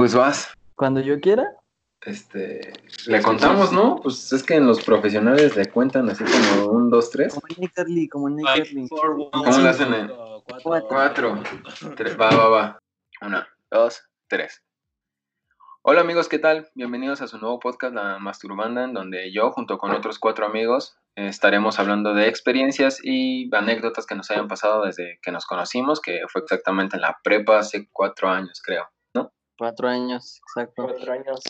pues vas. Cuando yo quiera. Este, le contamos, ¿no? Pues es que en los profesionales le cuentan así como un, dos, tres. Como Nick Carly, como Nick Five, Carly. four, one, ¿Cómo le hacen en cinco, Cuatro. cuatro? Tres, va, va, va. Una, dos, tres. Hola amigos, ¿qué tal? Bienvenidos a su nuevo podcast, La Masturbanda, en donde yo, junto con otros cuatro amigos, eh, estaremos hablando de experiencias y anécdotas que nos hayan pasado desde que nos conocimos, que fue exactamente en la prepa hace cuatro años, creo. Cuatro años, exacto. Cuatro años.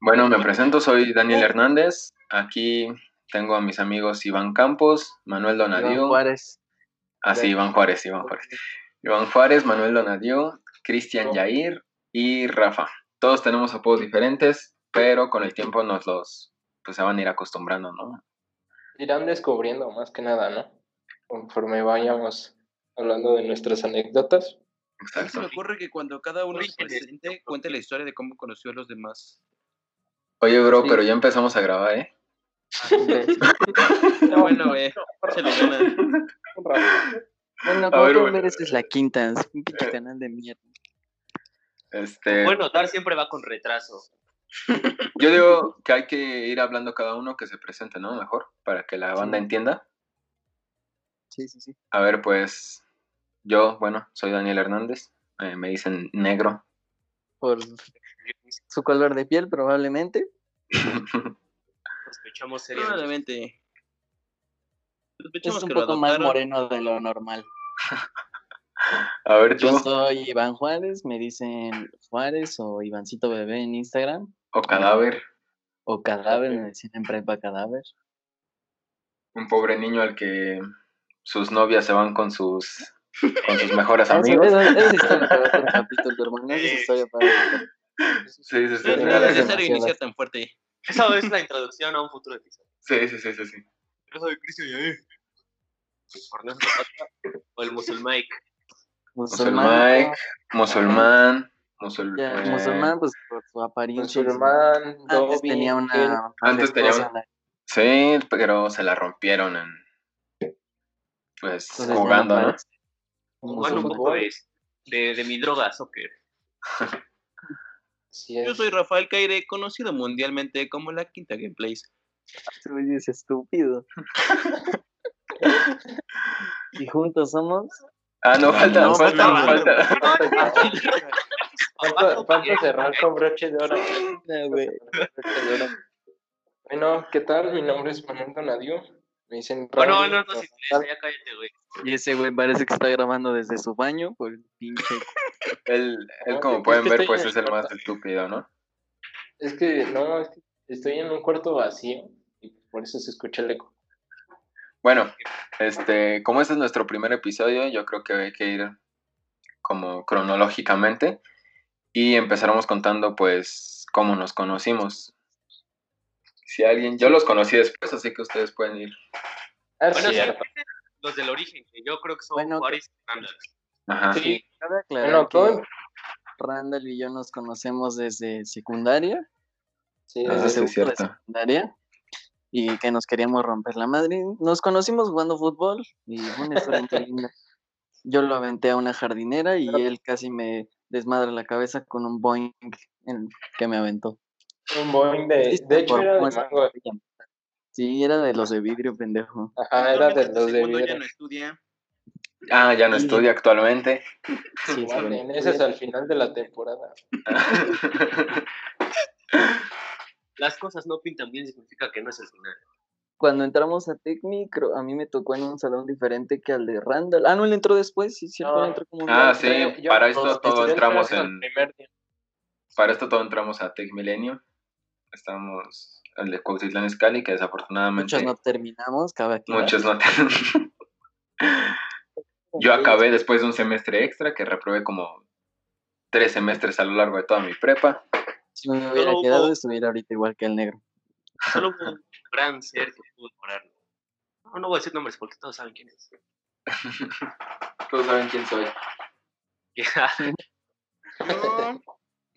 Bueno, me presento, soy Daniel Hernández. Aquí tengo a mis amigos Iván Campos, Manuel Iván Donadiu. Juárez. Ah, sí, Iván Juárez, Iván Juárez. Iván Juárez, Manuel Donadiu, Cristian Yair y Rafa. Todos tenemos apodos diferentes, pero con el tiempo nos los pues se van a ir acostumbrando, ¿no? Irán descubriendo más que nada, ¿no? Conforme vayamos hablando de nuestras anécdotas. A mí se me ocurre que cuando cada uno se presente, cuente la historia de cómo conoció a los demás. Oye, bro, Sí. pero ya empezamos a grabar, ¿eh? Está bueno, eh. Ganas. Bueno, A como ver, bueno. ver, esta es la quinta. Es un pinche canal de mierda. Este, Bueno, notar siempre va con retraso. yo digo que hay que ir hablando cada uno que se presente, ¿no? Mejor, para que la banda Sí. entienda. Sí, sí, sí. A ver, pues yo, bueno, soy Daniel Hernández. eh, me dicen negro. Por su color de piel, probablemente. Sospechamos seriamente. Probablemente. Es un que poco más moreno de lo normal. A ver, tú, Yo soy Iván Juárez, me dicen Juárez o Ivancito Bebé en Instagram. o cadáver. O Cadáver, me decían en prepa Cadáver. un pobre niño al que sus novias se van con sus con sus mejores amigos. esa- esa historia para otro capítulo, hermano. Esa Sí. historia para otro Sí, sí. No es necesario iniciar tan fuerte. Esa es la introducción a un futuro episodio. Sí, sí, sí, sí, sí. Yo soy Cristian O el musulmán. Musulmán, musulmán, musul- ya, eh, musulmán, pues por su apariencia. Musulmán, Antes tenía una. Antes tenía esposa, una- Sí, pero se la rompieron en pues jugando, ¿no? Bueno, un poco es de, de mi droga, soccer. Yo soy Rafael Caire, conocido mundialmente como la Quinta Gameplays. Tú dices estúpido. y juntos somos. Ah, no, falta, No, falta, no, no. falta. Falta, falta cerrar con broche de oro. Ah, güey. Broche de oro. Bueno, ¿qué tal? Mi nombre es Manuel Donadiu. Me dicen Bueno, no, no, si tal? ya cállate, güey. Y ese güey parece que está grabando desde su baño por el pinche. Él, él No, como pueden ver, pues es el más estúpido, ¿no? Es que no, es que estoy en un cuarto vacío y por eso se escucha el eco. Bueno, este, como este es nuestro primer episodio, yo creo que hay que ir como cronológicamente y empezaremos contando pues cómo nos conocimos. Si alguien, yo los conocí después, así que ustedes pueden ir. Ah, Bueno, sí, cierto. los del origen, que yo creo que son Bueno, Juárez y Randall. Ajá. Sí, bueno, que. Randall y yo nos conocemos desde secundaria, Sí, Ah, desde sí, es segundo de secundaria, y que nos queríamos romper la madre. Nos conocimos jugando fútbol y una historia linda. Yo lo aventé a una jardinera y él casi me desmadra la cabeza con un boing en- que me aventó. Un Boeing de, ¿Viste de hecho por era de mango. Sí, era de los de vidrio, pendejo. Ajá, era de los de segundo ya vidrio. no estudia. Ah, ya no estudia actualmente. Sí, en ese es al final de la temporada. Las cosas no pintan bien significa que no es el final. Cuando entramos a Tecmi, creo- a mí me tocó en un salón diferente que al de Randall. Ah, no, él entró después, sí, cierto, No. él entró como un Ah, sí, para esto todo entramos en, para esto todo entramos a Tech Milenio. Estamos el de Cuautitlán Escali, que desafortunadamente Muchos no terminamos, cabe muchos no. Yo acabé después de un semestre extra, que reprobé como tres semestres a lo largo de toda mi prepa. Si me hubiera Solo quedado, hubo- estuviera ahorita igual que el negro. Solo un gran ser que pudo lograrlo. No, no voy a decir nombres porque todos saben quién es. Todos saben quién soy.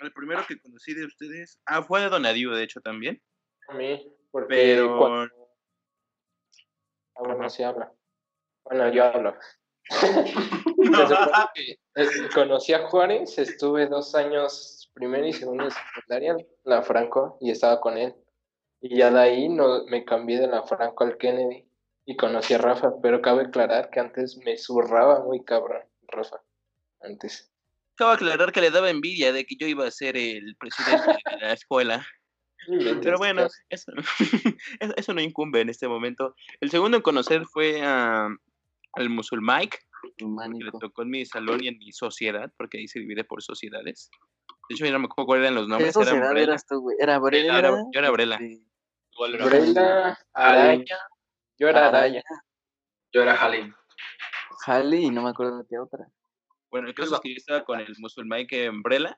El primero que conocí de ustedes. Ah, fue de Donadiu, de hecho, también. A mí, porque Pero. cuando- Ah, bueno, sí habla. Bueno, yo hablo. Eh, conocí a Juárez, estuve dos años primera y segunda de secundaria, la Franco, y estaba con él. Y ya de ahí no, me cambié de la Franco al Kennedy y conocí a Rafa, pero cabe aclarar que antes me zurraba muy cabrón, Rafa, antes. Acabo de aclarar que le daba envidia de que yo iba a ser el presidente de la escuela. Pero bueno, eso, eso- eso no incumbe en este momento. El segundo en conocer fue a, al Musulmike, que le tocó en mi salón y en mi sociedad, porque ahí se divide por sociedades. De hecho, yo no me acuerdo cuáles eran los ¿Qué nombres. Era sociedad Umbrella. eras tú, güey? Era Brela. era- yo era Brela. era- Brenda, Araya, yo era Araya. Yo era Halim. Jali y no me acuerdo de qué otra. Bueno, el caso es que yo estaba con el Musulmike Umbrella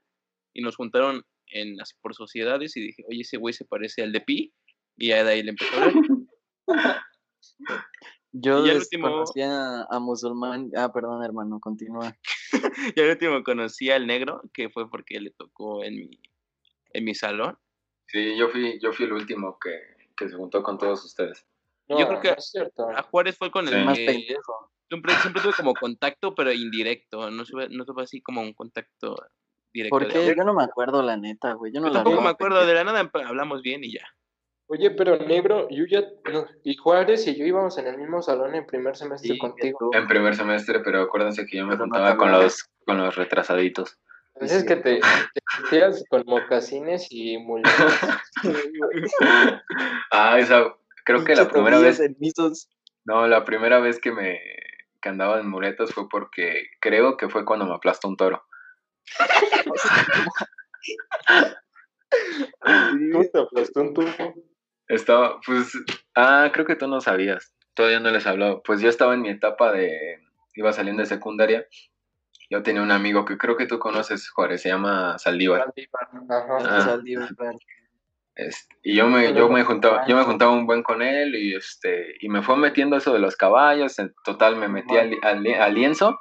y nos juntaron en, así por sociedades y dije, oye, ese güey se parece al de Pi. Y ya de ahí le empezó a ver. Yo Y al des- último- conocí a, a musulmán. Ah, perdón, hermano, continúa. Y al último conocí al negro, que fue porque le tocó en mi, en mi salón. Sí, yo fui, yo fui el último que, que se juntó con todos ustedes. No, Yo creo que- no es cierto. A Juárez fue con el Sí. Más que pendejo. Siempre, siempre tuve como contacto, pero indirecto. No tuve, no tuve así como un contacto directo. ¿Por qué? Yo no me acuerdo, la neta, güey. Yo no Yo la tampoco vi. me acuerdo de la nada, hablamos bien y ya. Oye, pero negro, yo ya, no, y Juárez y yo íbamos en el mismo salón en primer semestre Sí, contigo. En primer semestre, pero acuérdense que yo me no juntaba con los, con los retrasaditos. Entonces que te, te vestías con mocasines y muletas. Ah, esa, creo que la primera vez, no, la primera vez que me que andaba en muletas fue porque creo que fue cuando me aplastó un toro. ¿Cómo te aplastó un tubo? Estaba, pues, ah, creo que tú no sabías. Todavía no les hablaba. Pues yo estaba en mi etapa de, iba saliendo de secundaria. Yo tenía un amigo que creo que tú conoces, Juárez, se llama Saldívar. Ajá. Ah. Saldívar. Este, y yo me, yo me juntaba, yo me juntaba un buen con él y este, y me fue metiendo eso de los caballos, en total me metí al, al li- al lienzo,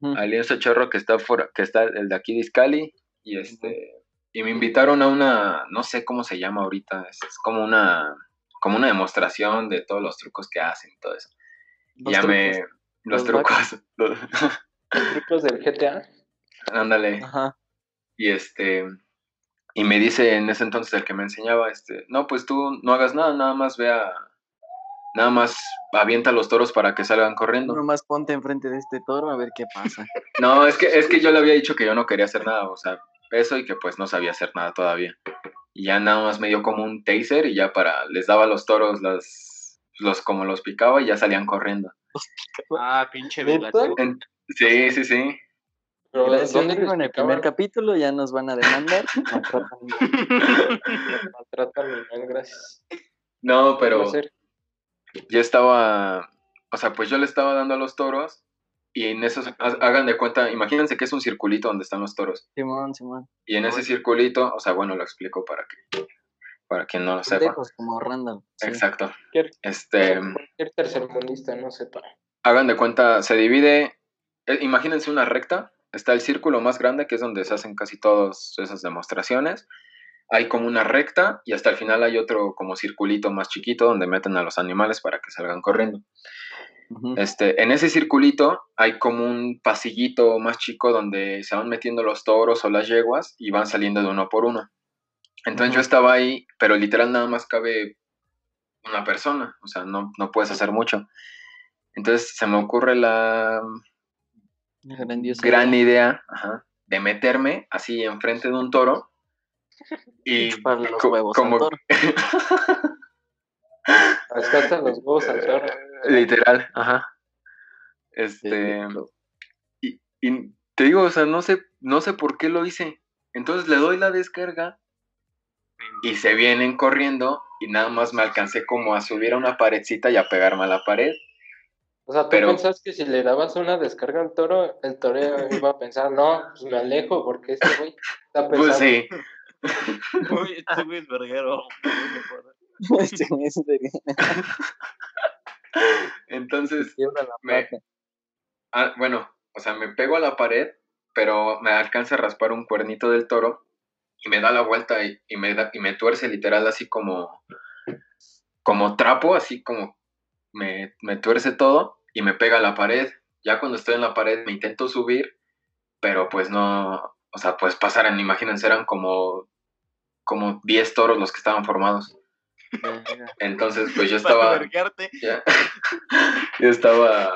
al lienzo chorro que está fuera, que está el de aquí de Iscali, y este, y me invitaron a una, no sé cómo se llama ahorita, es, es como una, como una demostración de todos los trucos que hacen y todo eso. Y Los ya me, trucos. los los trucos, los- Trucos del GTA. ándale, Ajá. Y este, y me dice en ese entonces el que me enseñaba, este, no, pues tú no hagas nada, nada más vea, nada más avienta los toros para que salgan corriendo. Nomás ponte enfrente de este toro a ver qué pasa. No, es que, es que yo le había dicho que yo no quería hacer nada, o sea, eso y que pues no sabía hacer nada todavía. Y ya nada más me dio como un taser y ya para, les daba a los toros las, los, como los picaba y ya salían corriendo. Ah, pinche. En- sí, sí, sí. Pero Gracias, ¿dónde digo, les en el primer capítulo ya nos van a demandar. Maltratan Maltratan animal, gracias. No, pero... Yo estaba, o sea, pues yo le estaba dando a los toros y en esos, ha- hagan de cuenta, imagínense que es un circulito donde están los toros Simón, Simón. y en ese circulito, o sea, bueno, lo explico para que, para quien no lo sepa. Pendejos como sí. Exacto. Cualquier, Este, cualquier tercermundista no sepa. hagan de cuenta, se divide, eh, imagínense una recta, está el círculo más grande que es donde se hacen casi todas esas demostraciones. Hay como una recta y hasta el final hay otro como circulito más chiquito donde meten a los animales para que salgan corriendo. Este, en ese circulito hay como un pasillito más chico donde se van metiendo los toros o las yeguas y van saliendo de uno por uno. Entonces yo estaba ahí, pero literal nada más cabe una persona, o sea, no, no puedes hacer mucho. Entonces se me ocurre la Una grandiosa gran idea. idea ajá, de meterme así enfrente de un toro y Chuparle los co- huevos al como toro. Los huevos al toro. literal, ajá. Este, Y, y te digo, o sea, no sé, no sé por qué lo hice. Entonces le doy la descarga y se vienen corriendo y nada más me alcancé como a subir a una paredcita y a pegarme a la pared. O sea, tú Pero- pensás que si le dabas una descarga al toro, el toro iba a pensar, no, pues me alejo porque este güey está pesado. Pues sí, Uy, este güey es verguero. Este güey es entonces, Me- ah, bueno, o sea, me pego a la pared, pero me alcanza a raspar un cuernito del toro y me da la vuelta y, y me, da, y me tuerce literal así como, como trapo, así como me, me tuerce todo y me pega a la pared. Ya cuando estoy en la pared me intento subir, pero pues no, o sea, pues pasaran, imagínense, eran como, como 10 toros los que estaban formados. Entonces, pues yo estaba, ya, yo estaba,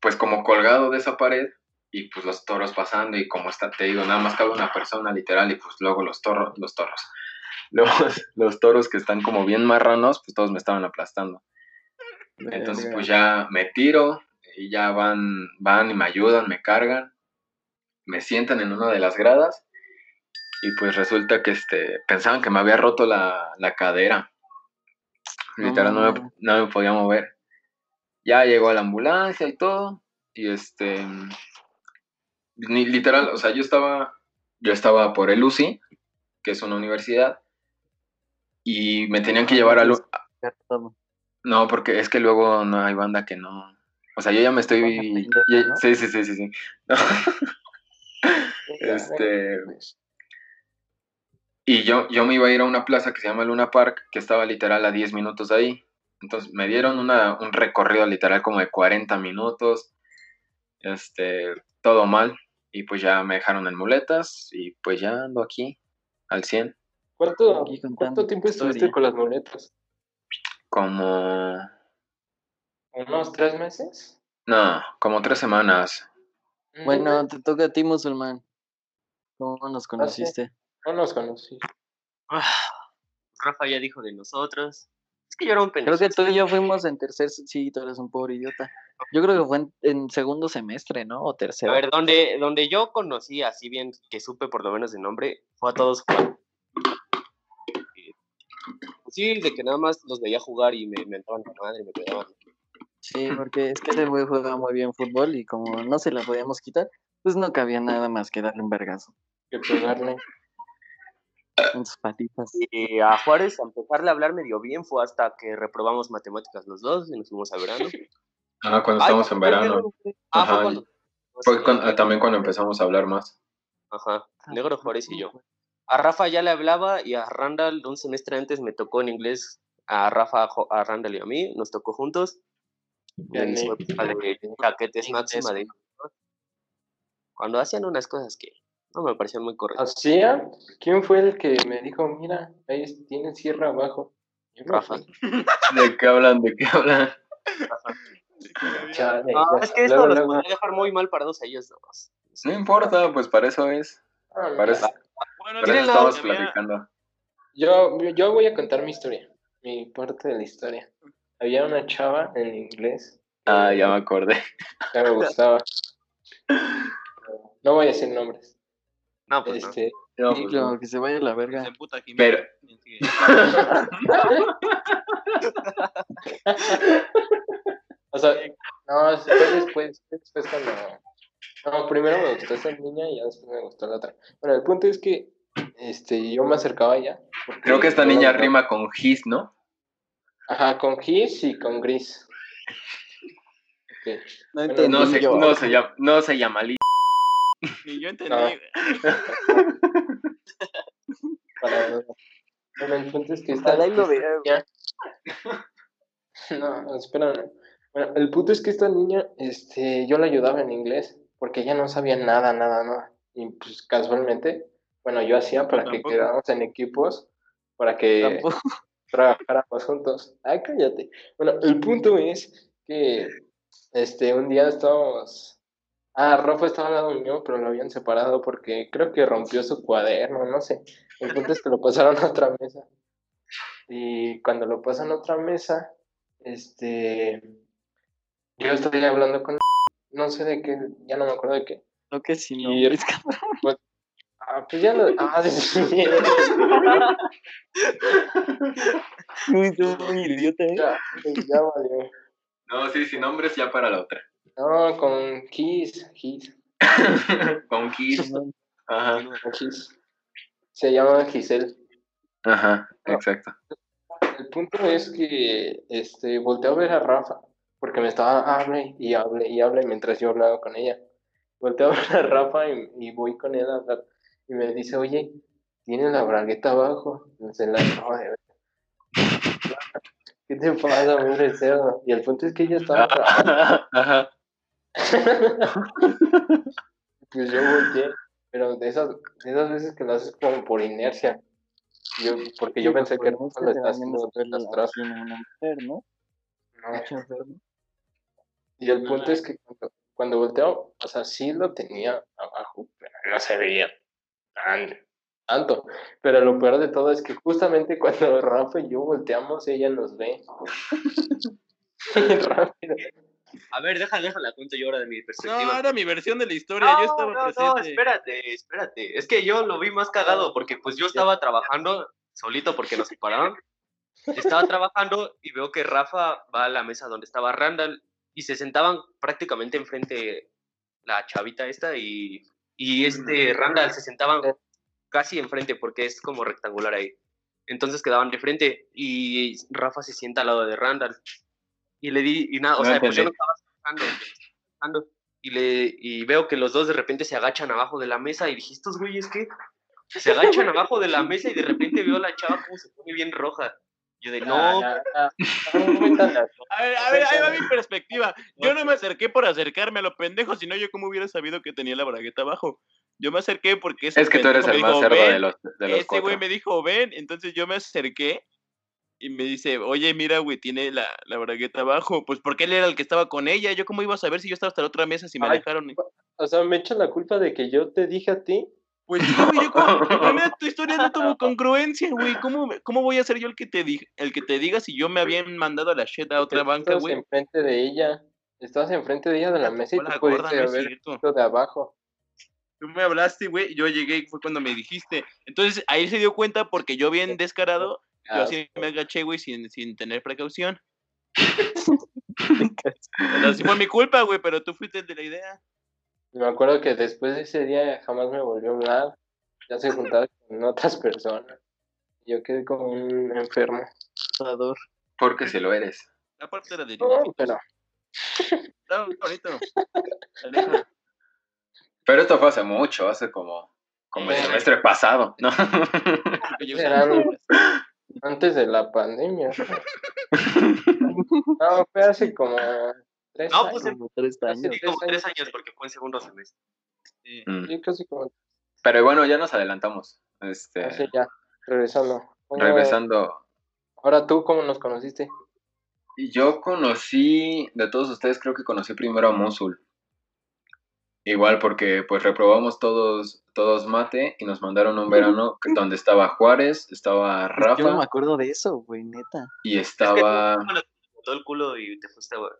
pues como colgado de esa pared y pues los toros pasando y como está, te digo, nada más cabe una persona literal y pues luego los toros, los toros, los, los toros que están como bien marranos, pues todos me estaban aplastando. Entonces, pues ya me tiro y ya van, van y me ayudan, me cargan, me sientan en una de las gradas y pues resulta que este, pensaban que me había roto la, la cadera. Literal, no me, no me podía mover. Ya llegó la ambulancia y todo y este, literal, o sea, yo estaba, yo estaba por el UCI, que es una universidad, y me tenían que llevar al. No, porque es que luego no hay banda que no. O sea, yo ya me estoy. Banda pendeja, ya- ¿no? Sí, sí, sí, sí, sí. No. Este- Y yo, yo me iba a ir a una plaza que se llama Luna Park, que estaba literal a 10 minutos de ahí. Entonces me dieron una, un recorrido literal como de 40 minutos. Este, todo mal. Y pues ya me dejaron en muletas. Y pues ya ando aquí al 100. ¿Cuánto, ¿Cuánto tiempo estuviste con las muletas? Como. ¿Unos tres meses? No, como tres semanas. Bueno, te toca a ti, musulmán. ¿Cómo nos conociste? No nos conocí. Ah, Rafa ya dijo de nosotros. Es que yo era un Creo pendejo. que tú y yo fuimos en tercer. Sí, tú eres un pobre idiota. Yo creo que fue en, en segundo semestre, ¿no? O A tercero. ver, donde, donde yo conocí, así bien que supe por lo menos de nombre, fue a todos Juan. Sí, de que nada más los veía jugar y me mentaban la madre y me pegaban. Sí, porque es que ese güey juega muy bien fútbol y como no se la podíamos quitar, pues no cabía nada más que darle un vergazo Que pegarle. en sus patitas. Y a Juárez, a empezarle a hablar medio bien, fue hasta que reprobamos matemáticas los dos y nos fuimos a verano. Ah, cuando Ay, estamos en verano. Ah, Ajá, fue cuando. Fue sí, cuando- también cuando empezamos a hablar más. Ajá, Negro Juárez y yo. A Rafa ya le hablaba y a Randall un semestre antes me tocó en inglés. A Rafa, a Randall y a mí, nos tocó juntos. Ya en ni- su época de chaquetes ni máxima de cuando hacían unas cosas que no me parecían muy correctas. ¿Hacía? ¿Quién fue el que me dijo, mira, ahí tiene sierra abajo? Rafa. ¿De qué hablan? ¿De qué hablan? Chale, No, es que esto Luego, los luego. podría dejar muy mal parados a ellos dos. No importa, pues para eso es. Ah, Para eso, Bueno, para ¿Quieren eso la estamos había- platicando. Yo, yo voy a contar mi historia, mi parte de la historia. Había una chava en inglés Ah, ya me acordé. que me gustaba. No voy a decir nombres. No, pues. Este, No, Sí, pues, claro, no. que se vaya a la verga. Se puta. Pero, o sea, no, después, fue después cuando... No, primero me gustó esa niña y ya después me gustó la otra. Bueno, el punto es que este, yo me acercaba a ella. porque creo que esta niña rima con his, ¿no? Ajá, con gis y con gris. No Bueno, entendí No se, yo. no se llama, no se llama Liz. Ni yo entendí. No. Para... Bueno, el punto es que lo No, espera. Bueno, el punto es que esta niña, este, yo la ayudaba en inglés, porque ella no sabía nada, nada, nada. Y pues casualmente, bueno, yo hacía para que quedáramos en equipos, para que Tampoco. trabajáramos juntos. Ay, cállate. Bueno, el punto es que este, un día estábamos. Ah, Rafa estaba al lado mío, pero lo habían separado porque creo que rompió su cuaderno, no sé. El punto es que lo pasaron a otra mesa. Y cuando lo pasan a otra mesa, este. Yo estoy hablando con. No sé de qué, ya no me acuerdo de qué. Lo que si no. Y- es cabrón. Ah, pues ya lo. Ah, sí, sí. Uy, tú muy idiota, ¿eh? ya, ya valió. No, sí, sin nombres ya para la otra. No, con Kiss, Kiss, con Kiss. Ajá, con Kiss. Se llama Giselle. ajá, exacto. El punto es que este, volteé a ver a Rafa, porque me estaba hable y hable y hable mientras yo hablaba con ella. Volteé a ver a Rafa y, y voy con él a hablar. Y me dice, oye, tiene la bragueta abajo. Se la acabo de ver. ¿Qué te pasa, hombre cerdo? Y el punto es que ella estaba trabajando. Ajá. Pues yo volteé pero de esas, de esas veces que lo haces como por inercia. Yo, porque yo Sí, pensé pues, que no lo estás haciendo en la atrás. escuela así, una mujer, ¿no? No. Y el punto es que cuando, cuando volteo, o sea, sí lo tenía abajo, pero no se veía tan, tanto. Pero lo peor de todo es que justamente cuando Rafa y yo volteamos, ella nos ve. Rápido. A ver, déjala, déjala, cuento yo ahora de mi No, perspectiva. era mi versión de la historia, yo estaba no, presente. no, espérate, espérate. Es que yo lo vi más cagado porque pues yo estaba trabajando solito porque nos separaron. Estaba trabajando y veo que Rafa va a la mesa donde estaba Randall y se sentaban prácticamente enfrente la chavita esta y, y este Randall se sentaban casi enfrente porque es como rectangular ahí. Entonces quedaban de frente y Rafa se sienta al lado de Randall. Y le di, y nada, o No sea, pues yo no estaba escuchando, y, le, y veo que los dos de repente se agachan abajo de la mesa y dije, estos güeyes que se agachan abajo de la mesa y de repente veo a la chava como se pone bien roja. Yo de, no, Ah, ah, ah, A ver, a ver, ahí va mi perspectiva. Yo no me acerqué por acercarme a lo pendejo, sino yo como hubiera sabido que tenía la bragueta abajo. Yo me acerqué porque ese Es que tú eres el más dijo, cerdo de los, de los Ese güey me dijo, ven, entonces yo me acerqué y me dice, oye, mira, güey, tiene la, la bragueta abajo. Pues porque él era el que estaba con ella. Yo cómo iba a saber si yo estaba hasta la otra mesa si me Ay. dejaron. O sea, me echa la culpa de que yo te dije a ti. Pues sí, güey, yo como, tu historia no tuvo congruencia, güey. ¿Cómo, ¿Cómo voy a ser yo el que te diga, el que te diga si yo me habían mandado a la shit a otra banca, estabas güey? enfrente de ella. Estabas enfrente de ella de la mesa y tú pudiste no haber visto de abajo. Tú me hablaste, güey, yo llegué y fue cuando me dijiste. Entonces ahí se dio cuenta porque yo bien descarado, yo Ah, así me agaché, güey, sin, sin tener precaución. Pero sí fue mi culpa, güey, pero tú fuiste el de la idea. Me acuerdo que después de ese día jamás me volvió a hablar. Ya se juntaba con otras personas. Yo quedé como un enfermo. Asador. Porque si lo eres. La parte era de No, pero Estaba bonito. Pero esto fue hace mucho, hace como, como el Eh. semestre pasado, ¿no? Antes de la pandemia. No, fue hace como tres No, pues. Como tres años. sí, como tres años. porque fue en segundo semestre. Sí. Mm. Sí, casi como Pero bueno, ya nos adelantamos. Este, hace ya. Regresando. ¿Cómo- regresando. Ahora tú, ¿cómo nos conociste? Y Yo conocí, de todos ustedes creo que conocí primero a Mosul. Igual porque pues reprobamos todos, todos mate y nos mandaron un verano donde estaba Juárez, estaba Yo no me Rafa acuerdo de eso, güey, neta. y Es que estaba... tú, cuando te botó el culo y te fuiste güey,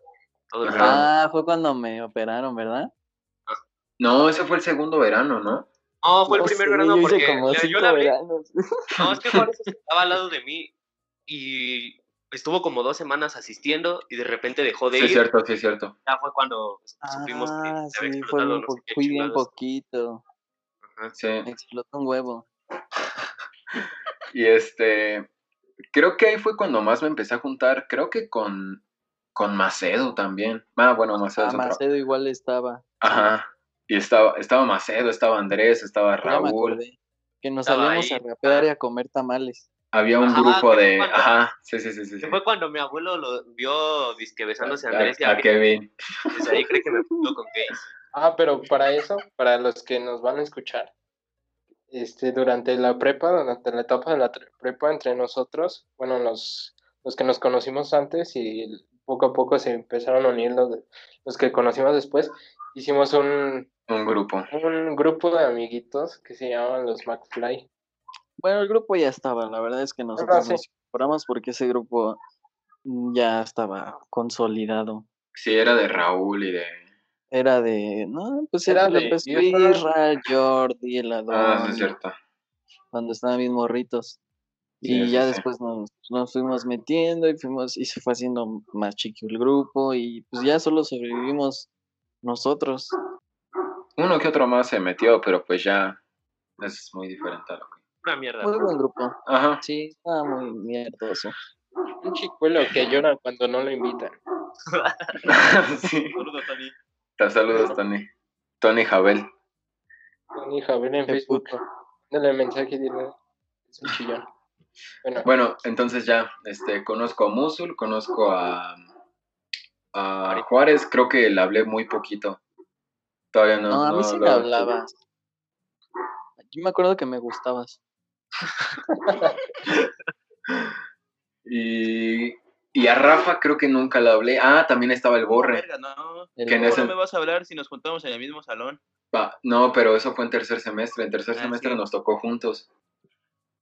todo el verano. Ajá. Ah, fue cuando me operaron, ¿verdad? No, ese fue el segundo verano, ¿no? No, fue el No primer sé, verano yo porque como yo veranos. No, es que Juárez estaba al lado de mí y estuvo como dos semanas asistiendo y de repente dejó de Sí, es ir. cierto, sí, es cierto. Ya fue cuando supimos que Ah, se había sí, explotado no sé fui bien poquito. Ajá. Sí. Me explotó un huevo. Y este, creo que ahí fue cuando más me empecé a juntar, creo que con, con Macedo también. Ah, bueno, Macedo Ah, otro. Macedo igual estaba. Ajá. Y estaba, estaba Macedo, estaba Andrés, estaba Ya me Raúl. acordé. Que nos salíamos a rapear y a comer tamales. Había un Ajá, grupo de... cuando- Ajá, sí, sí, sí, sí. fue cuando mi abuelo lo vio disque besándose a A- Andrés y a a Kevin. Desde ahí cree que me puso con gays. Ah, pero para eso, para los que nos van a escuchar, este, durante la prepa, durante la etapa de la prepa entre nosotros, bueno, los, los que nos conocimos antes y poco a poco se empezaron a unir los, de- los que conocimos después, hicimos un, Un grupo. un grupo de amiguitos que se llamaban los McFly. Bueno, el grupo ya estaba. La verdad es que nosotros sí. nos incorporamos porque ese grupo ya estaba consolidado. Sí, era de Raúl y de... Era de, no, pues Era era de Isra. Isra, Jordi, el Ah, sí, Adón, es cierto. cuando estaban bien morritos. Y sí, ya sí. después nos, nos fuimos metiendo y fuimos, y se fue haciendo más chico el grupo, y pues ya solo sobrevivimos nosotros. Uno que otro más se metió, pero pues ya es muy diferente a lo que... Una mierda. Muy buen grupo. Ajá. Sí, estaba muy mierdoso. Un chicuelo que llora cuando no lo invitan. sí. Saludos. Te saludos, Tony. Tony Jabel. Tony Javier en Facebook. Dale mensaje y dile, es un chillón. Bueno, Bueno, entonces ya, este, conozco a Musul, conozco a, a Juárez, creo que le hablé muy poquito. Todavía no. No, a mí no sí me hablabas. Yo me acuerdo que me gustabas. Y, y a Rafa creo que nunca le hablé. Ah, también estaba el Borre. Verga, no. El Que en ¿Cómo ese- no me vas a hablar si nos juntamos en el mismo salón? Va, no, pero eso fue en tercer semestre. En tercer Ah, semestre sí. nos tocó juntos.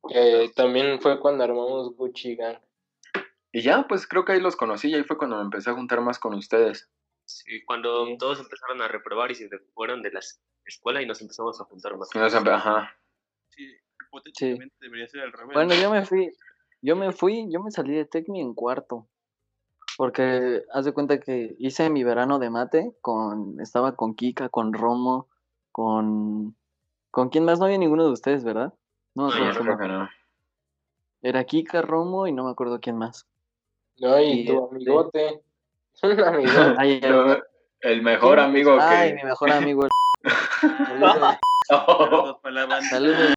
Que también fue cuando armamos Gucci Gang. Y ya, pues creo que ahí los conocí y ahí fue cuando me empecé a juntar más con ustedes. Sí, cuando Sí. todos empezaron a reprobar y se fueron de la escuela y nos empezamos a juntar más. Nos Ajá. Sí, hipotéticamente debería ser al revés. Bueno, yo me fui, yo me fui, yo me salí de Tecmi en cuarto. Porque haz de cuenta que hice mi verano de mate con, estaba con Kika, con Romo, con, con quién más no había ninguno de ustedes, ¿verdad? No, No, que no. Era Kika, Romo y no me acuerdo quién más. No, y Y tu este- amigote. Amigote. Ay, ay, No, el mejor amigo ay, que. mi mejor amigo. el- Saludos, Saludos para la banda. saludos.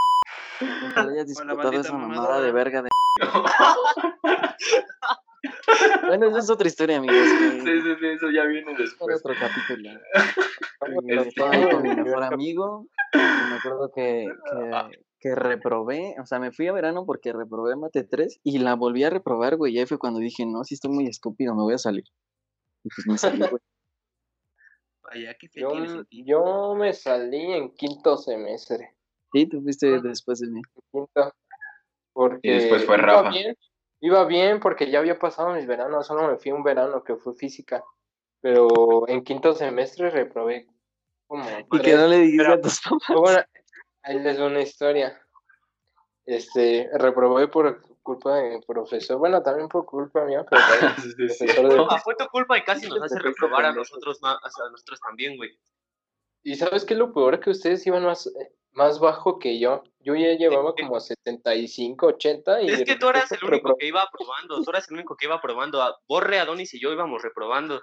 Ojalá hayas disfrutado bandita esa mamada de verga de. Bueno, esa es otra historia, amigos. que- Sí, sí, sí, eso ya viene después. otro capítulo. Este- estaba ahí con mi mejor amigo. y me acuerdo que, que, que reprobé, o sea, me fui a verano porque reprobé mate 3 y la volví a reprobar, güey. Y ahí fue cuando dije, no, si estoy muy estúpido, me voy a salir. Y pues me salí, güey. Vaya, qué Yo, yo me salí en quinto semestre. Sí, tú fuiste después de mí. Quinto. Porque Y después fue iba Rafa. bien, iba bien porque ya había pasado mis veranos, solo me fui un verano que fue física. Pero en quinto semestre reprobé como Y que no le dijiste pero- a tus papás. Bueno, ahí les doy una historia. Este, reprobé por culpa de mi profesor. Bueno, también por culpa mía, pero también Sí, sí, el sí. profesor de- No, fue tu culpa y casi nos hace reprobar a nosotros, ma- a nosotros también, güey. Y sabes qué es lo peor que ustedes iban más, más bajo que yo. Yo ya llevaba como 75, 80 y Es que tú eras el único reprobé. que iba aprobando, tú eras el único que iba aprobando. A Borre, Adonis y yo íbamos reprobando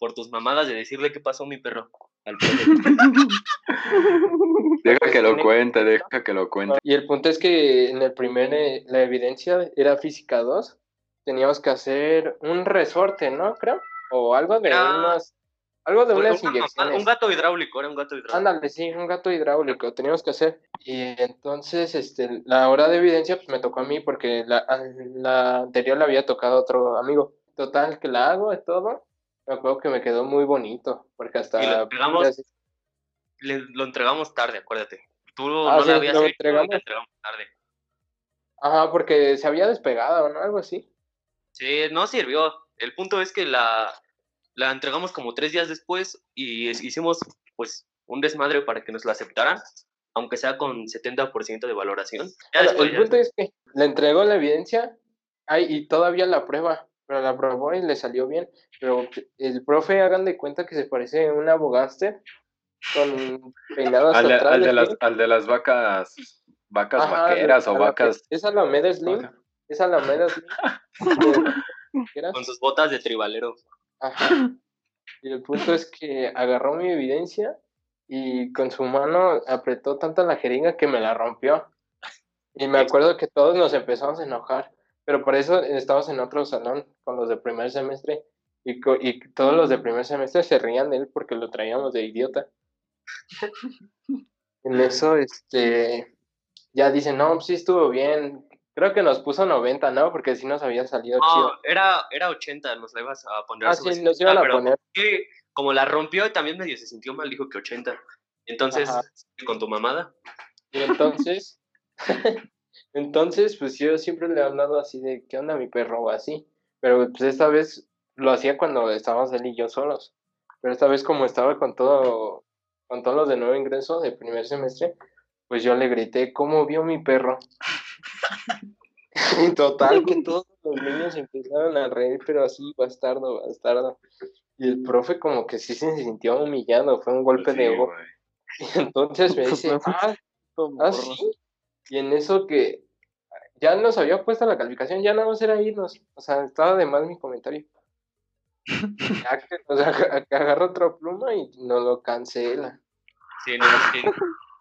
por tus mamadas de decirle qué pasó mi perro al profe. Deja que lo cuente, deja que lo cuente. Y el punto es que en el primer, eh, la evidencia era física 2. Teníamos que hacer un resorte, ¿no? Creo. O algo de unas, algo de Una unas mamada, inyecciones. un gato hidráulico, era un gato hidráulico. Ándale, sí, un gato hidráulico teníamos que hacer. Y entonces, este, la hora de evidencia, pues me tocó a mí porque la, a- la anterior le había tocado a otro amigo. Total, que la hago y todo. Me acuerdo que me quedó muy bonito, porque hasta... Y lo entregamos- así- Le- lo entregamos tarde, acuérdate. Tú Ah, no sí, la habías lo hecho entregamos. te entregamos tarde. Ajá, porque se había despegado, ¿no? Algo así. Sí, no sirvió. El punto es que la, la entregamos como tres días después y hicimos pues un desmadre para que nos la aceptaran, aunque sea con 70% de valoración. Ya Bueno, después el ya- punto es que le entregó la evidencia ay, y todavía la prueba, pero la probó y le salió bien. Pero el profe, hagan de cuenta que se parece a un abogáster con peinados Al de, atrás. al de de las, Slim. al de las vacas, vacas Ajá, vaqueras o vacas. Es Alameda Slim. Es Alameda Slim. con sus botas de tribalero. Ajá. Y el punto es que agarró mi evidencia y con su mano apretó tanto la jeringa que me la rompió. Y me acuerdo que todos nos empezamos a enojar, pero por eso estábamos en otro salón con los de primer semestre y, co- y todos los de primer semestre se rían de él porque lo traíamos de idiota. En eso, este, ya dicen, no, pues sí estuvo bien. Creo que nos puso 90, ¿no? Porque sí nos había salido chido. No, era, era 80, nos la ibas a poner. Ah, sí, nos 70, iban a pero poner. que como la rompió y también medio se sintió mal, dijo que 80. Entonces, Ajá. con tu mamada. Y entonces, entonces, pues yo siempre le he hablado así de, ¿qué onda mi perro? O así. Pero pues esta vez lo hacía cuando estábamos él y yo solos. Pero esta vez como estaba con todo, con todos los de nuevo ingreso de primer semestre, pues yo le grité, ¿cómo vio mi perro? En total, que todos los niños empezaron a reír, pero así, bastardo, bastardo. Y el profe como que sí se sintió humillado, fue un golpe Sí, de ego. Y entonces me dice, ah, Ah, sí. Y en eso que ya nos había puesto la calificación, ya nada más era irnos. O sea, estaba de mal mi comentario. Ya que, o sea, ag- agarra otra pluma y nos lo cancela. Sí, no, sí.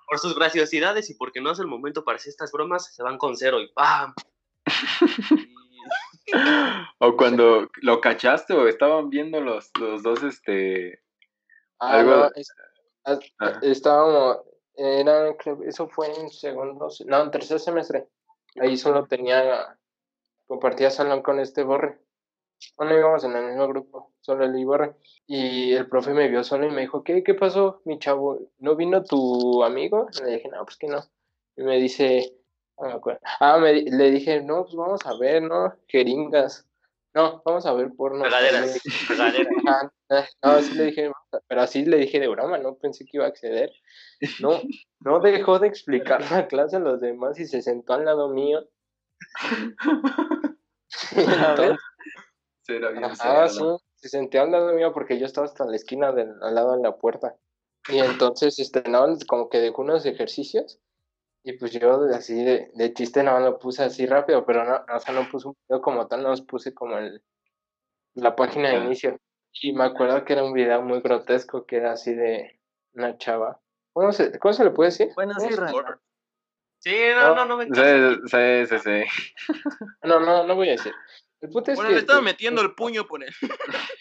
Por sus graciosidades y porque no es el momento para hacer estas bromas, se van con cero y ¡pam! O cuando lo cachaste o estaban viendo los, los dos, este. Ah, Algo- no, es- ah, estábamos, era, eso fue en segundo, se- no, en tercer semestre. Ahí solo tenía, compartía salón con este Borre. Bueno, íbamos en el mismo grupo, solo y Borre. Y el profe me vio solo y me dijo, ¿qué, qué pasó, mi chavo? ¿No vino tu amigo? Le dije, no, pues que no. Y me dice, no me acuerdo. Ah, me le dije, no, pues vamos a ver, ¿no? Jeringas. No, vamos a ver porno. Regaderas, regaderas. Ajá, eh, No, así le dije, pero así le dije de broma, no pensé que iba a acceder. No, no dejó de explicar la clase a los demás y se sentó al lado mío. Entonces, Será bien ajá, sí, se sentó al lado mío porque yo estaba hasta la esquina del, al lado de la puerta. Y entonces, este, no, como que dejó unos ejercicios. Y pues yo así de, de chiste no lo puse así rápido, pero no, o sea, no puse un video como tal, no puse como el, la página de inicio. Y me acuerdo que era un video muy grotesco, que era así de una chava. ¿Cómo se, cómo se le puede decir? Bueno, sí, ¿Cómo se- Randall. Sí, no, no, no me Sí, sí, sí. No, no, no voy a decir. El punto es Bueno, que le estaba este, metiendo el puño por él.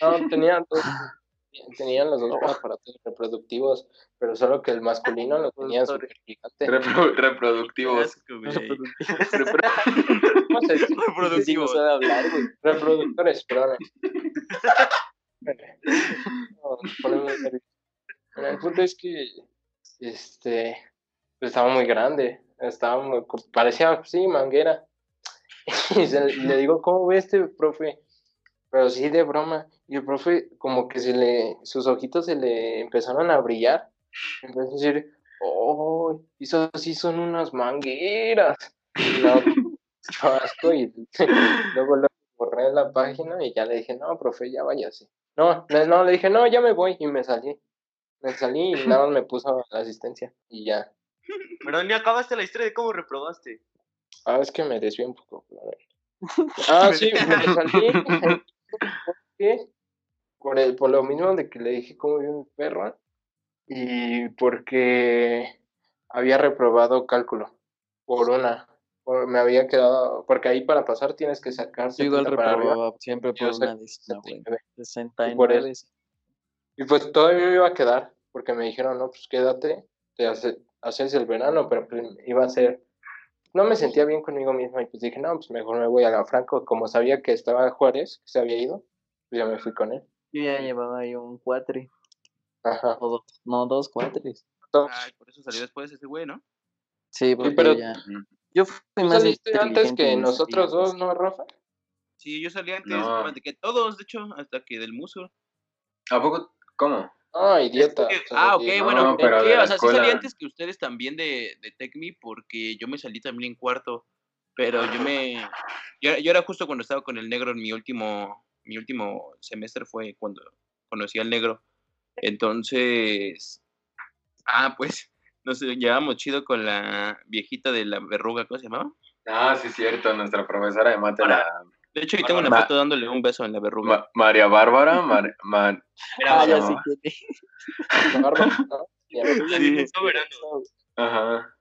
no, tenía dos, tenían los dos aparatos reproductivos, pero solo que el masculino lo tenía súper gigante. Repro- reproductivos. Reproductivos. hablar. Reproductores, perdón. No, me pone muy nervioso. Bueno, el punto es que este pues, estaba muy grande, estaba muy- parecía sí manguera. Y se- le digo, ¿cómo ve este profe? Pero sí de broma. Y el profe como que se le sus ojitos se le empezaron a brillar. Empezó a decir, "Oh, eso sí son unas mangueras." Y estaba asco y luego lo borré la página y ya le dije, no, profe, ya váyase. No, no, le dije, no, ya me voy y me salí. Me salí y nada más me puso la asistencia y ya. Pero ni acabaste la historia de cómo reprobaste. Ah, es que me desvié un poco. a ver. Ah, sí, me salí. ¿Por el, por lo mismo de que le dije cómo vive mi perro y porque había reprobado cálculo por una. por- me había quedado, porque ahí para pasar tienes que sacar Yo igual 70 para arriba. reprobaba siempre por una décima, güey. 69. Y por 69. eso. Y pues todavía me iba a quedar, porque me dijeron, no, pues quédate, te hace- haces el verano, pero pues iba a ser, no me sentía bien conmigo mismo y pues dije, no, pues mejor me voy a la Franco, como sabía que estaba Juárez, que se había ido, pues ya me fui con él. Yo ya llevaba ahí un cuatri. Ajá. O dos, no, dos cuatris. Entonces, Ay, por eso salió después ese güey, ¿no? Sí, porque pero- ya. Yo fui ¿Tú más saliste antes que nosotros dos, no, Rafa? Sí, yo salí antes No. que todos, de hecho, hasta que del muso. ¿A poco? ¿Cómo? Ah, idiota. Que- ah, ok, bueno, pero o sea, sí salí antes que ustedes también de, de TechMe porque yo me salí también en cuarto, pero yo me, yo, yo era justo cuando estaba con el negro en mi último, mi último semestre fue cuando conocí al negro, entonces, ah, pues, nos llevamos chido con la viejita de la verruga, ¿cómo se llamaba? Ah, sí, cierto, nuestra profesora de mate, la De hecho, ahí tengo una foto dándole un beso en la verruga. Ma- María Bárbara, Mar- Ma- Era Ah, ya ¿cómo sí la barba, ¿no? Ya. Sí. verano. Ajá.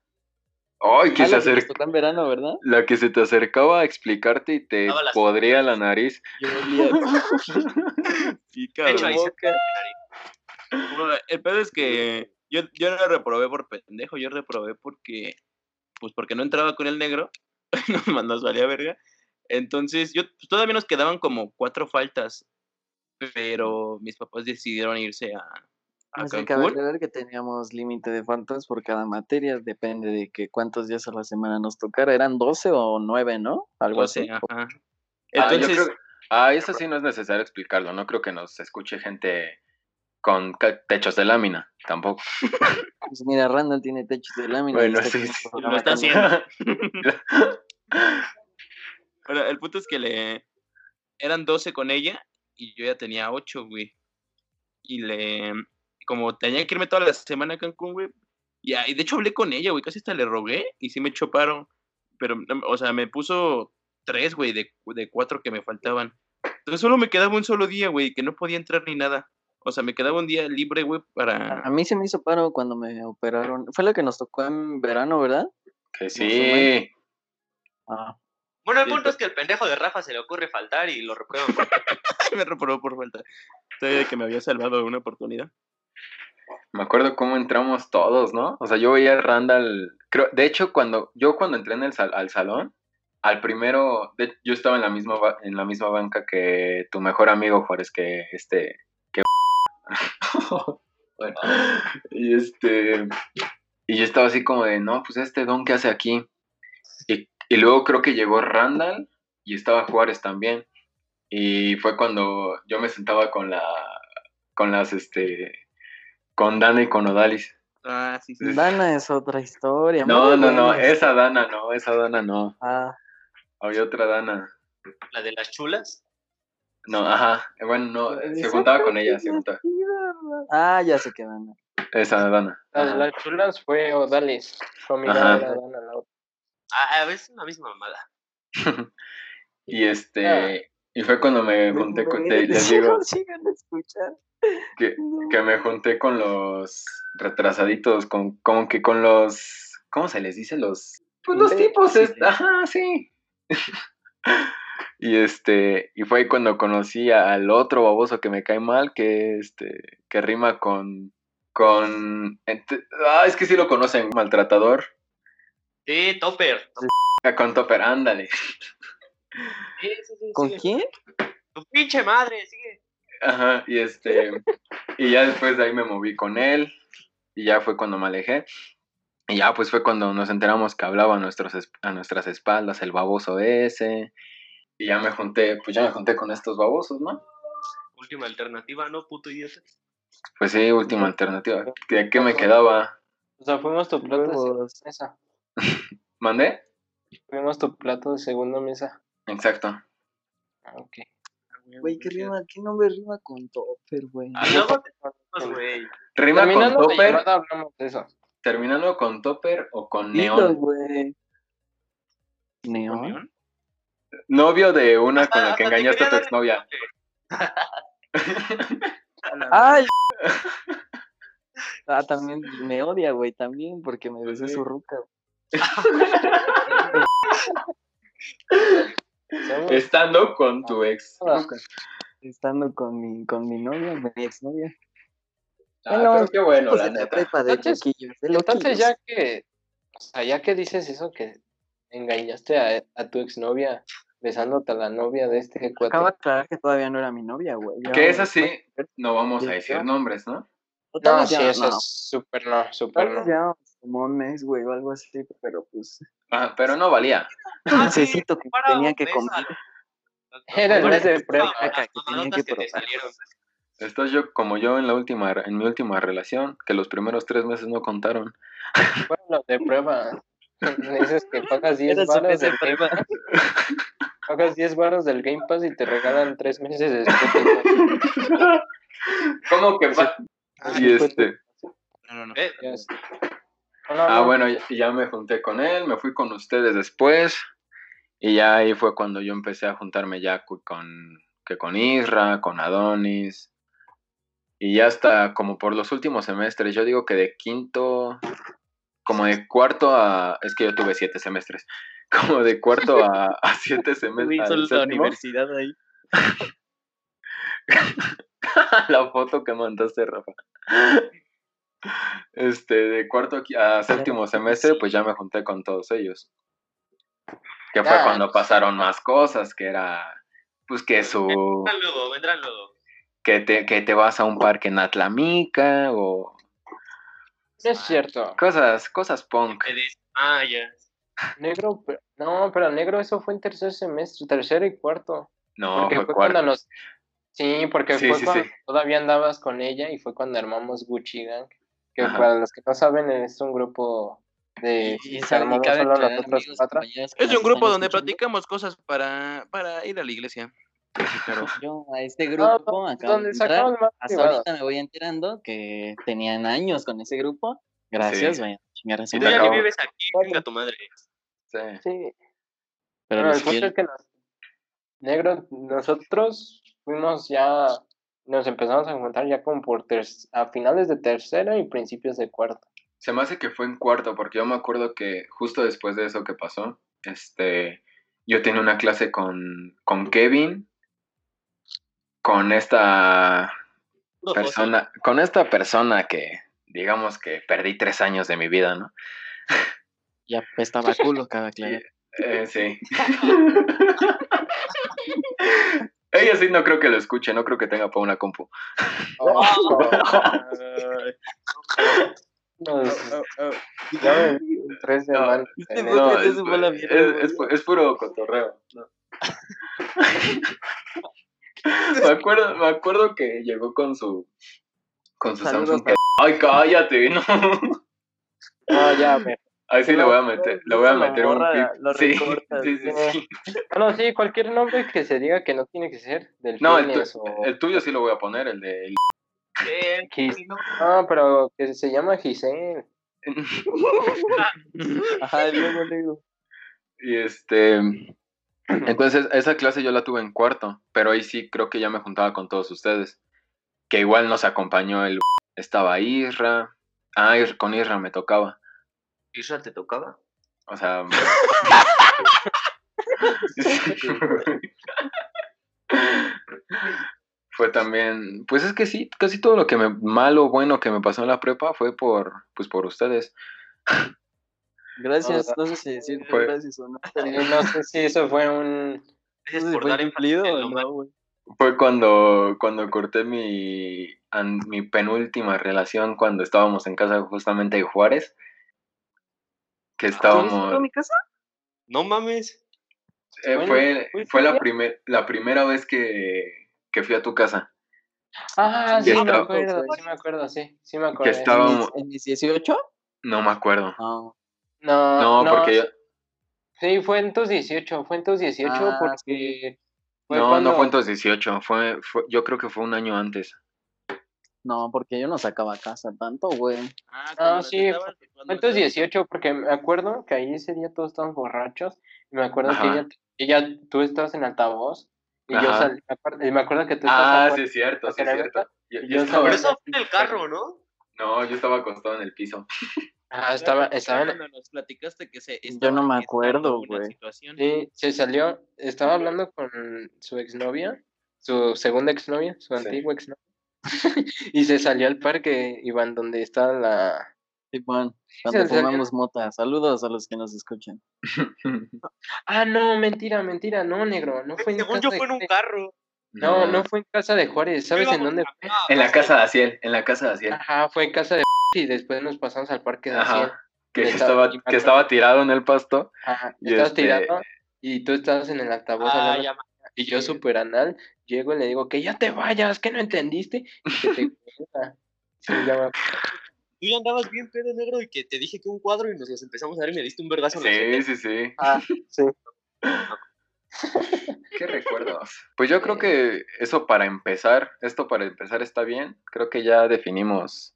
Ay, que Ah, se acerca. verano, ¿verdad? La que se te acercaba a explicarte y te las- podría la nariz. Yo olía. Sí, De hecho, ahí se. Bueno, el pedo es que yo, yo no reprobé por pendejo, yo reprobé porque, pues porque no entraba con el negro, nos, ma- nos valía verga. Entonces, yo pues, todavía nos quedaban como cuatro faltas, pero mis papás decidieron irse a, a Así cabe Cancún. aclarar que teníamos límite de faltas por cada materia, depende de que cuántos días a la semana nos tocara. Eran 12 o 9, ¿no? Algo así. ajá. Ah, Entonces, creo- ah, eso sí no es necesario explicarlo. No creo que nos escuche gente con techos de lámina, tampoco. Pues mira, Randall tiene techos de lámina. Bueno, sí, Lo está haciendo. bueno, el punto es que le eran 12 con ella y yo ya tenía 8, güey. Y le como tenía que irme toda la semana a Cancún, güey. Y, y de hecho hablé con ella, güey, casi hasta le rogué y sí me choparon. Pero, no, o sea, me puso tres, güey, de, de cuatro que me faltaban. Entonces solo me quedaba un solo día, güey, que no podía entrar ni nada. O sea, me quedaba un día libre, güey, para... A mí se me hizo paro cuando me operaron. Fue la que nos tocó en verano, ¿verdad? Que sí. Ah, Bueno, el punto es que el pendejo de Rafa se le ocurre faltar y lo reprueban. me reprobó por falta. Todavía que me había salvado una oportunidad. Me acuerdo cómo entramos todos, ¿no? O sea, yo veía a Randall. Creo, de hecho, cuando yo cuando entré en el sal- al salón, al primero, de- yo estaba en la misma en la misma banca que tu mejor amigo Juárez, que este, que bueno, y este, y yo estaba así como de, no, pues este don qué hace aquí. Y, luego creo que llegó Randall y estaba Juárez también. Y fue cuando yo me sentaba con la, con las, este, con Dana y con Odalis. Ah, sí, sí. Dana es otra historia. No, muy no, no, esa Dana no, esa Dana no. Ah, Había otra Dana. La de las chulas. No, ajá. Bueno, no, se juntaba con ella, se juntaba. Ah, ya sé que Dana. Esa Dana. La de las chulas fue Odalis. Su amiga era Dana, la otra. A veces la misma mamada. Y este, y fue cuando me junté con, te- les digo, que, No. que me junté con los retrasaditos, con, como que con los, ¿cómo se les dice? Los, pues los tipos, sí, es- sí. ajá, sí. y este, y fue ahí cuando conocí al otro baboso que me cae mal, que este, que rima con, con, ent- ah, es que sí lo conocen, maltratador, Sí, Topper. Con Topper, ándale. Sí, sí, sí, ¿Con sigue. quién? Tu pinche madre, sigue. Ajá, y este, y ya después de ahí me moví con él, y ya fue cuando me alejé, y ya pues fue cuando nos enteramos que hablaba a, nuestros, es- a nuestras espaldas el baboso ese, y ya me junté, pues ya me junté con estos babosos, ¿no? Última alternativa, ¿no, puto idiota? Pues sí, última alternativa. ¿De qué me quedaba? O sea, fuimos tu mesa. ¿Mandé? Fuimos tu plato de segunda mesa. Exacto. Ah, ok. Güey, ¿qué rima? ¿Qué nombre rima con Topper, güey? Ah, güey. Rima con Terminando la Topper, llamada hablamos de eso. terminando con Topper o con Neón. güey. ¿Neón? Novio de una con la que Hasta te engañaste a tu exnovia. ¡Ay! Ah, también me odia, güey, también, porque me besé Sí. su ruca. Somos Estando con tu ex. todas. Estando con mi, con mi novia, mi exnovia. Ah, Bueno, pero qué bueno, Pues la neta. prepa de Entonces- loquillos, de Entonces loquillos. ya que, o sea, ya que dices eso que engañaste a, a tu exnovia besándote a la novia de este cuate. Acaba de aclarar que todavía no era mi novia, güey. Que es así, no vamos a decir nombres, ¿no? No, sí, eso no, es súper no, súper no. Ya como un mes, güey, o algo así, pero pues. Ah, pero no valía. Ah, sí, necesito que tenía que al- Era el mes de prueba. que tenía que probar. Estás yo como yo en la última en mi última relación, que los primeros tres meses no contaron. Bueno, los de prueba. Dices que pagas 10 Era su baros de prueba. Pagas 10 baros del Game Pass y te regalan 3 meses de Spotify. ¿Cómo que va? Y este, No, no, no. Eh. No, ah no. bueno, ya, ya me junté con él, me fui con ustedes después y ya ahí fue cuando yo empecé a juntarme ya con que con Isra, con Adonis y ya hasta como por los últimos semestres, yo digo que de quinto como de cuarto a es que yo tuve siete semestres, como de cuarto a, a siete semestres. solo la universidad ahí. la foto que mandaste, Rafa. Este, de cuarto a séptimo semestre, pues ya me junté con todos ellos. Que fue Ah, cuando pasaron más cosas, que era, pues que su, vendrán luego, vendrán luego. que te, que te vas a un parque en Atlamica, o No es cierto. cosas, cosas punk. Te desmayas. Negro, pero- no, pero negro, eso fue en tercer semestre, tercero y cuarto. No, Porque fue fue cuarto. cuando nos. Sí, porque Sí, fue sí, cuando sí. todavía andabas con ella y fue cuando armamos Gucci Gang. Que Ajá. para los que no saben, es un grupo de. Y, y que sabe- y armamos cabe solo aclarar, nosotros amigos, cuatro. compañeros que Es un grupo donde escuchando, platicamos cosas para, para ir a la iglesia. Yo a este grupo no, acabo de donde entrar. sacamos más Hasta privadas. ahorita me voy enterando que tenían años con ese grupo. Gracias, Sí. vayan a chingar a su Y Tú ya vives aquí, venga tu madre. Sí. Sí. Pero los el punto quiero. es que nos- negro, nosotros fuimos ya, nos empezamos a juntar ya como por ter- a finales de tercera y principios de cuarto. Se me hace que fue en cuarto, porque yo me acuerdo que justo después de eso que pasó, este, yo tenía una clase con, con Kevin, con esta, persona, con esta persona que, digamos que perdí tres años de mi vida, ¿no? Ya apestaba culo, cada claro. Eh, sí. Ella sí no creo que lo escuche, no creo que tenga para una compu. Oh, no, es- puro cotorreo. no. me, acuerdo, me acuerdo que llegó con su con su Saludos Samsung. Ay, cállate, no. No, ya, me... Ahí sí le lo- voy a meter, le voy a meter un lo Sí, sí, sí, sí. Bueno, sí, cualquier nombre que se diga que no tiene que ser del No, el, tu- o... el tuyo sí lo voy a poner, el de Gis- no, No, pero que se llama Giselle. Ajá, luego, luego. Y este. Entonces, esa clase yo la tuve en cuarto, pero ahí sí creo que ya me juntaba con todos ustedes. Que igual nos acompañó el. Estaba Isra. Ah, con Isra me tocaba. ¿Isra te tocaba? O sea. fue también. Pues es que sí, casi todo lo que me. malo o bueno que me pasó en la prepa fue por. Pues por ustedes. Gracias, no sé si decir Fue- gracias o no. No sé si eso fue un... No Gracias sé si por dar en o no, güey. Fue cuando, cuando corté mi, an- mi penúltima relación cuando estábamos en casa justamente de Juárez. Que estábamos... ¿Tuviste a mi casa? No mames. eh, Bueno, fue ¿fuiste fue la, primer, la primera vez que, que fui a tu casa. Ah, sí, me estaba- acuerdo, sí me acuerdo, sí, sí me acuerdo. Que estábamos... ¿En mis 18? No me acuerdo. No. No, No, porque yo... Sí, fue en tus 18, fue en tus 18 Ah, porque... fue No, cuando- no fue en tus 18, fue, fue, yo creo que fue un año antes. No, porque yo no sacaba casa tanto, güey. Ah, Ah, sí, estabas- 18 porque me acuerdo que ahí ese día todos estábamos borrachos y me acuerdo que Ajá. ella, ella, tú estabas en altavoz y yo Ajá. salí, me acuerdo, y me acuerdo que tú Ah, estabas sí es cierto, sí es ¿Para cierto. Yo, yo yo estaba, estaba- eso fue en el carro, ¿no? no, yo estaba acostado en el piso. Ah, estaba, estaba en- cuando nos platicaste que se Yo no me acuerdo, güey. situación. Sí, se salió, estaba hablando con su exnovia, su segunda exnovia, su Sí. antigua exnovia, y se salió al parque, Iván, donde está la... Simón, cuando se salió. fumamos mota. Saludos a los que nos escuchan. Ah, no, mentira, mentira, no, negro, no fue en Según casa yo fue en un carro. No, no fue en casa de Juárez, ¿sabes en dónde? a- En la casa de Asiel, en la casa de Asiel. Ajá, fue en casa de y después nos pasamos al parque de Asiel. Ajá. Que Estaba- que estaba tirado en el pasto. Ajá, Y estabas este- tirado y tú estabas en el altavoz Ah, me- y yo super anal, llego y le digo que ya te vayas, que no entendiste, y que te. Sí, ya me- Tú ya andabas bien pedo negro y que te dije que un cuadro y nos los empezamos a dar y me diste un vergazo. Sí, sí, sí. Ah, sí. Qué recuerdos. Pues yo creo que eso para empezar, esto para empezar está bien. Creo que ya definimos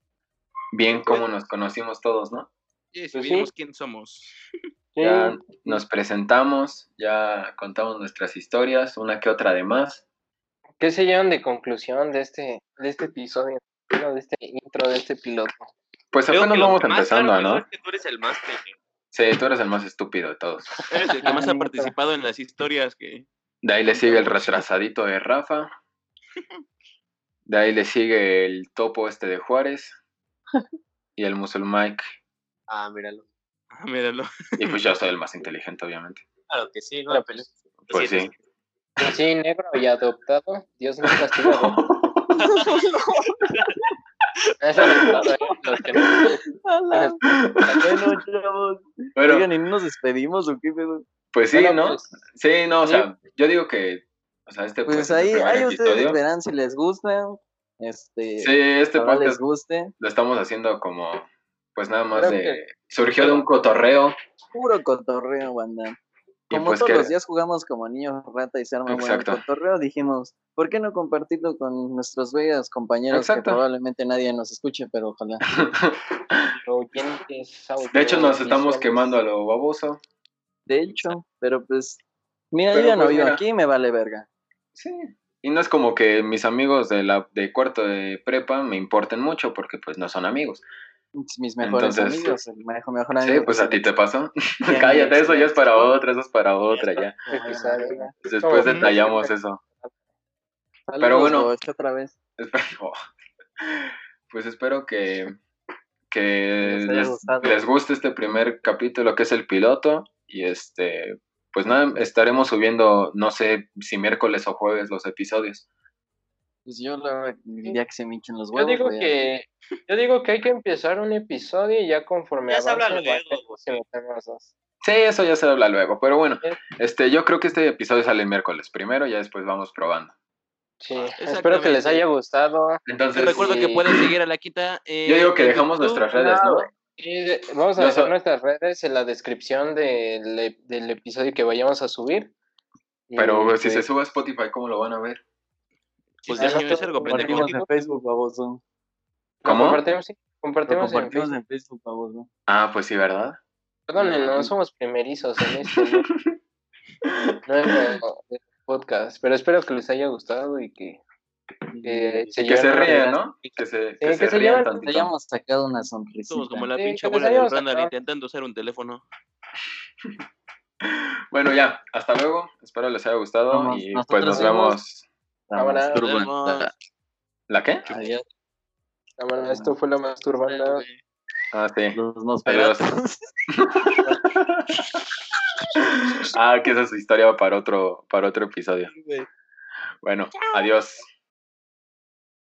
bien cómo nos conocimos todos, ¿no? Y Pues definimos sí. quién somos. Sí, Ya nos presentamos, ya contamos nuestras historias, una que otra de más. ¿Qué se llevan de conclusión de este, de este episodio? No, de este intro, de este piloto. Pues Creo apenas vamos empezando, ¿no? Es que tú eres el más pendejo. Sí, tú eres el más estúpido de todos. Eres el que más Ah, ha neta. participado en las historias que... De ahí le sigue el retrasadito de Rafa. De ahí le sigue el topo este de Juárez. Y el musulmán. Ah, míralo. Ah, míralo. Y pues yo soy el más inteligente, obviamente. Claro que sí, ¿no? Claro, Pues, Pues sí. Sí, negro y adoptado, Dios no castiga. Eso ¿eh? Los que no- bueno, chavos. Pero, Oigan, ¿y no nos despedimos o qué pedo? pues sí, Bueno, ¿no? pues, Sí, no, o sí. sea, yo digo que, o sea, este Pues ahí, ahí ustedes verán si les gusta. Este, Sí, este ojalá les podcast guste. lo estamos haciendo como, pues nada más Creo de, que- surgió de un cotorreo. Puro cotorreo, banda. Como pues todos que, los días jugamos como niños rata y se arma bueno el Exacto. cotorreo, dijimos, ¿por qué no compartirlo con nuestros bellos compañeros Exacto. que probablemente nadie nos escuche, pero ojalá. de hecho nos estamos quemando a lo baboso. De hecho, pero pues, mira, Pero yo ya no pues vivo mira. aquí, me vale verga. Sí. Y no es como que mis amigos de la de cuarto de prepa me importen mucho porque pues no son amigos. Mis mejores Entonces, amigos, el mejor, mejor amigo. Sí, pues a ti te pasó. Cállate, eso ya es para otra, eso es para otra ya. me vale verga. Después detallamos eso. Saludos, bueno. Otra vez. Pues espero que, que les guste este primer capítulo que es el piloto. Y este, pues nada, estaremos subiendo, no sé si miércoles o jueves los episodios. Pues yo la, día que se me hinchen los Yo huevos. digo voy a- que yo digo que hay que empezar un episodio y ya conforme Ya se habla luego. Sí, eso ya se habla luego. Pero bueno, Eh. este, yo creo que este episodio sale el miércoles primero, ya después vamos probando. Sí, espero que les haya gustado. Entonces, recuerdo que pueden seguir a la quita. eh, yo digo que dejamos YouTube. nuestras redes, ¿no? Y de- vamos a Yo dejar so- nuestras redes en la descripción del, e- del episodio que vayamos a subir. Y, Pero si se pues, sube a Spotify, ¿cómo lo van a ver? Pues Ah, déjame algo, pendejo. Compartimos en Facebook, baboso. ¿Cómo? compartimos, sí, Lo compartimos en en Facebook, baboso. Ah, pues sí, ¿verdad? Perdónen, no somos primerizos en esto. ¿no? Es podcast, pero espero que les haya gustado y que, que se Que se reír. ¿no? Que se, que que se se rían lleven- Que hayamos sacado una sonrisita. Somos como la Sí, pinche abuela del hayamos Randall intentando usar un teléfono. Bueno, ya, hasta luego. Espero les haya gustado Vamos, y pues nos vemos. Cámara. vemos. ¿La qué? Adiós. Cámara, esto fue la masturbanda. Ah, sí. Los nos Adiós. ah, que esa es su historia para otro, para otro episodio. Bueno, adiós.